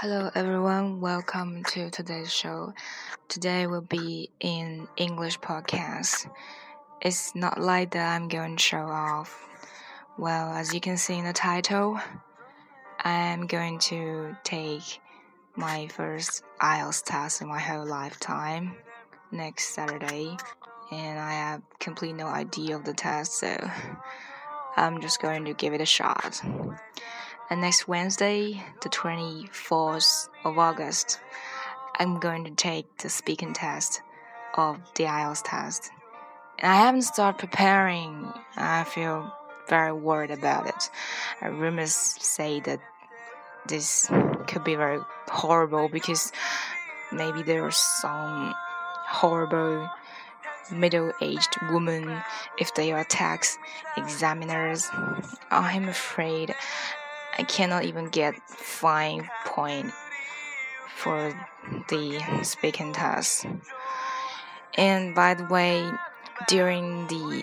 Hello everyone, welcome to today's show. Today will be in English podcast. It's not like that I'm going to show off. Well, as you can see in the title, I am going to take my first IELTS test in my whole lifetime next Saturday, and I have completely no idea of the test, so I'm just going to give it a shot. And next Wednesday, the 24th of August, I'm going to take the speaking test of the IELTS test. I haven't started preparing. I feel very worried about it. Uh, rumors say that this could be very horrible because maybe there are some horrible middle-aged women if they are tax examiners. I'm afraid I cannot even get five point for the speaking test. And by the way, during the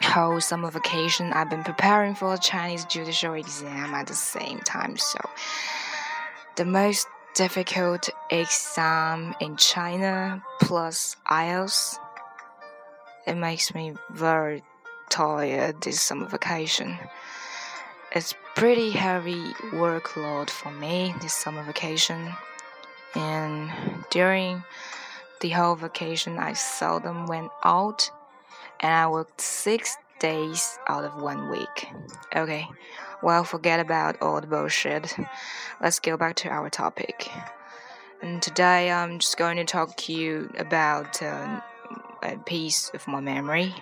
whole summer vacation, I've been preparing for a Chinese judicial exam at the same time. So, the most difficult exam in China plus IELTS, it makes me very tired this summer vacation. It's pretty heavy workload for me this summer vacation. And during the whole vacation, I seldom went out and I worked six days out of one week. Okay, well, forget about all the bullshit. Let's go back to our topic. And today I'm just going to talk to you about uh, a piece of my memory.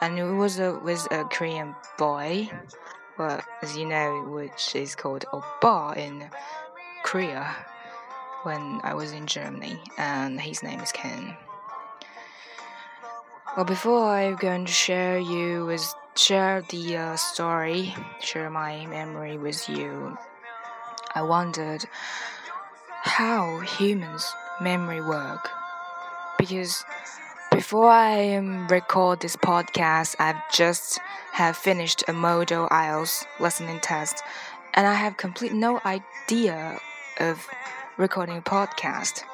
And it was a, with a Korean boy well, as you know, which is called oppa in Korea when I was in Germany, and his name is Ken. Well, before I'm going to share you with share the uh, story, share my memory with you, I wondered how humans' memory work because before I um, record this podcast, I've just have finished a model IELTS listening test, and I have complete no idea of recording a podcast.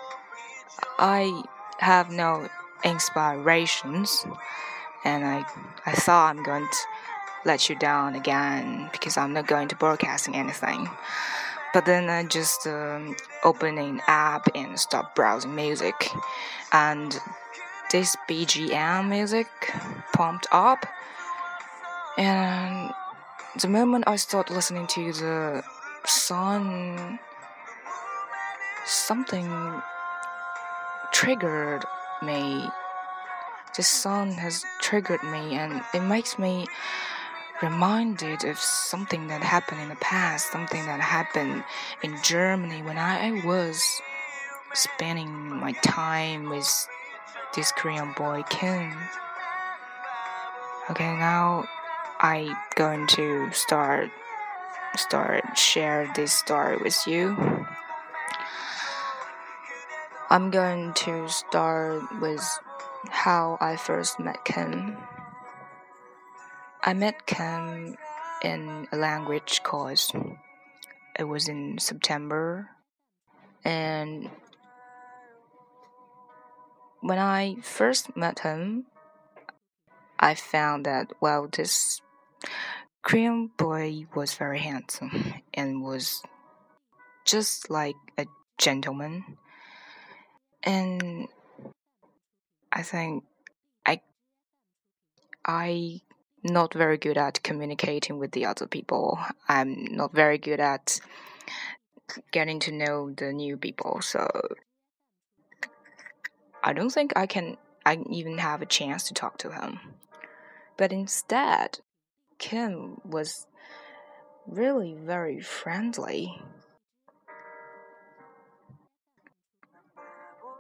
I have no inspirations, and I I thought I'm going to let you down again because I'm not going to broadcasting anything. But then I just um, opening app and start browsing music, and this BGM music pumped up, and the moment I start listening to the song, something triggered me. This song has triggered me, and it makes me reminded of something that happened in the past, something that happened in Germany when I was spending my time with this Korean boy Kim. Okay, now I'm going to start start share this story with you. I'm going to start with how I first met Kim. I met Kim in a language course. It was in September, and when I first met him, I found that, well, this Korean boy was very handsome and was just like a gentleman. And I think I I not very good at communicating with the other people. I'm not very good at getting to know the new people. So I don't think I can I even have a chance to talk to him. But instead, Kim was really very friendly.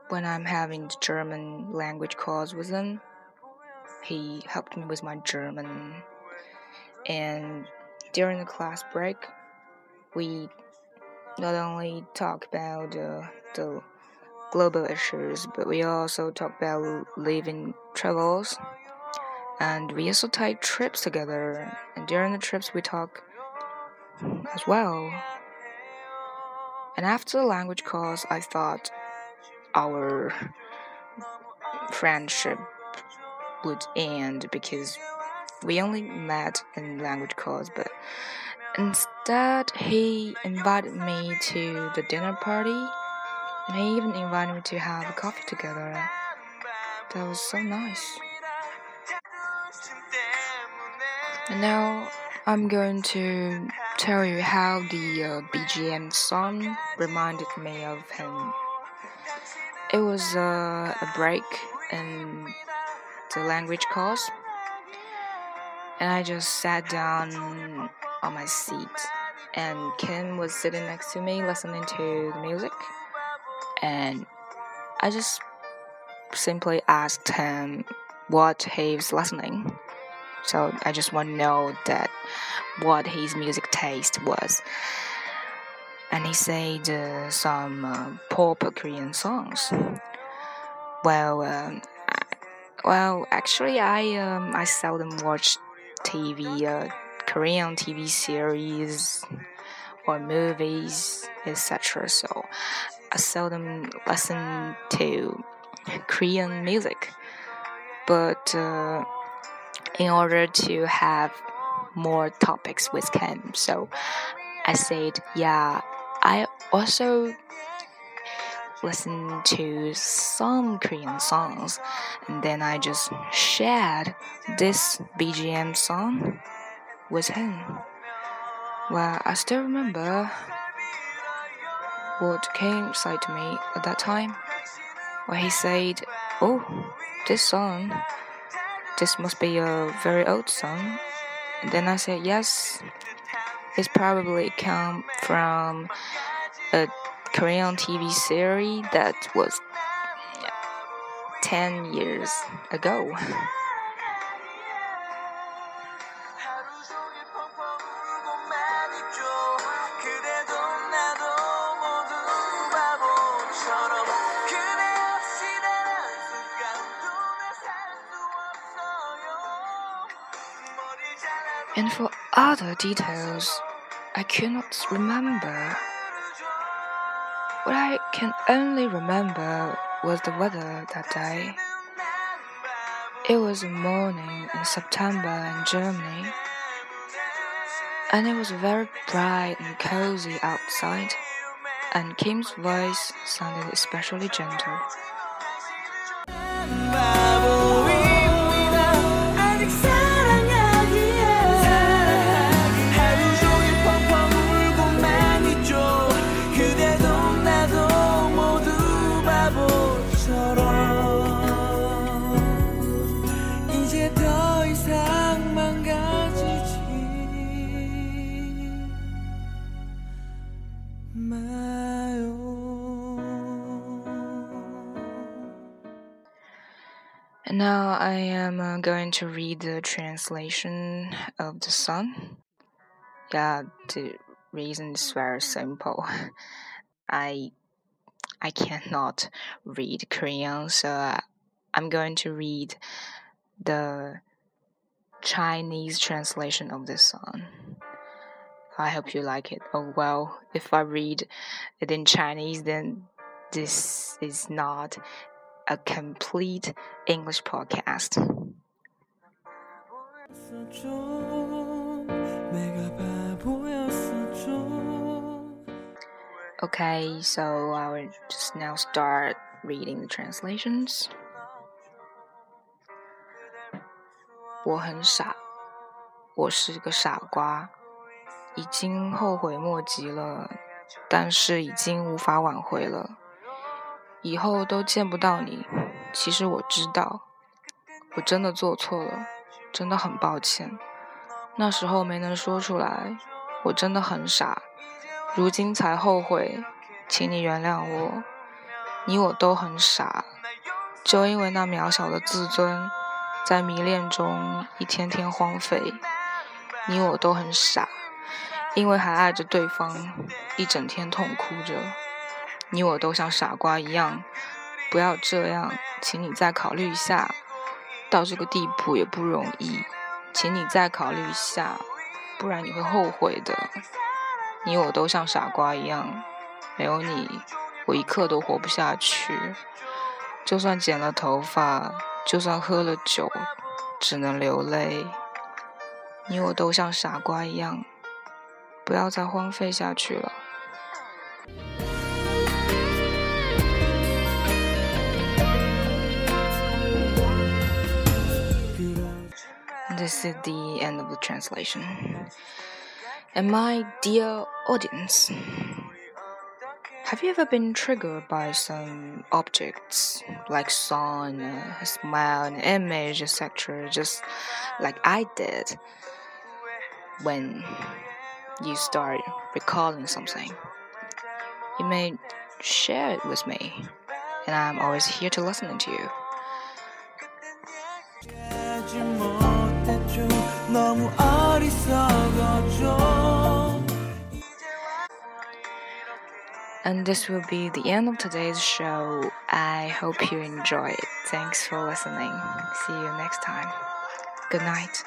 When I'm having the German language calls with him, he helped me with my German. And during the class break, we not only talk about uh, the global issues, but we also talk about living travels. And we also take trips together. And during the trips, we talk as well. And after the language course, I thought our friendship would end because we only met in language course, but instead he invited me to the dinner party and he even invited me to have a coffee together. That was so nice. And now I'm going to tell you how the uh, BGM song reminded me of him. It was uh, a break in the language course, and I just sat down on my seat, and Kim was sitting next to me listening to the music, and I just simply asked him what he was listening. So I just want to know that what his music taste was. And he said uh, some uh, pop Korean songs. Well, um, well, actually, I um, I seldom watch TV, uh, Korean TV series or movies, etc. So I seldom listen to Korean music. But uh, in order to have more topics with him. So I said, yeah, I also listen to some Korean songs, and then I just shared this BGM song with him. Well, I still remember what Kim said to me at that time. Well, he said, Oh, this song this must be a very old song. And then I said, yes, it's probably come from a Korean TV series that was 10 years ago. other details, I cannot remember. What I can only remember was the weather that day. It was a morning in September in Germany, and it was very bright and cozy outside, and Kim's voice sounded especially gentle. Now I am uh, going to read the translation of the song. Yeah, the reason is very simple. I I cannot read Korean, so I'm going to read the Chinese translation of this song. I hope you like it. Oh well, if I read it in Chinese, then this is not a complete English podcast. Okay, so I will just now start reading the translations. 我很傻，我是个傻瓜，已经后悔莫及了，但是已经无法挽回了。 以后都见不到你。其实我知道，我真的做错了，真的很抱歉。那时候没能说出来，我真的很傻。如今才后悔，请你原谅我。你我都很傻，就因为那渺小的自尊，在迷恋中一天天荒废。你我都很傻，因为还爱着对方，一整天痛哭着。你我都像傻瓜一样，不要这样，请你再考虑一下。到这个地步也不容易，请你再考虑一下，不然你会后悔的。你我都像傻瓜一样，没有你，我一刻都活不下去。就算剪了头发，就算喝了酒，只能流泪。你我都像傻瓜一样，不要再荒废下去了。Is the end of the translation. And my dear audience, have you ever been triggered by some objects like song, a smile, an image, etc., just like I did when you start recalling something? You may share it with me, and I'm always here to listen to you. And this will be the end of today's show. I hope you enjoy it. Thanks for listening. See you next time. Good night.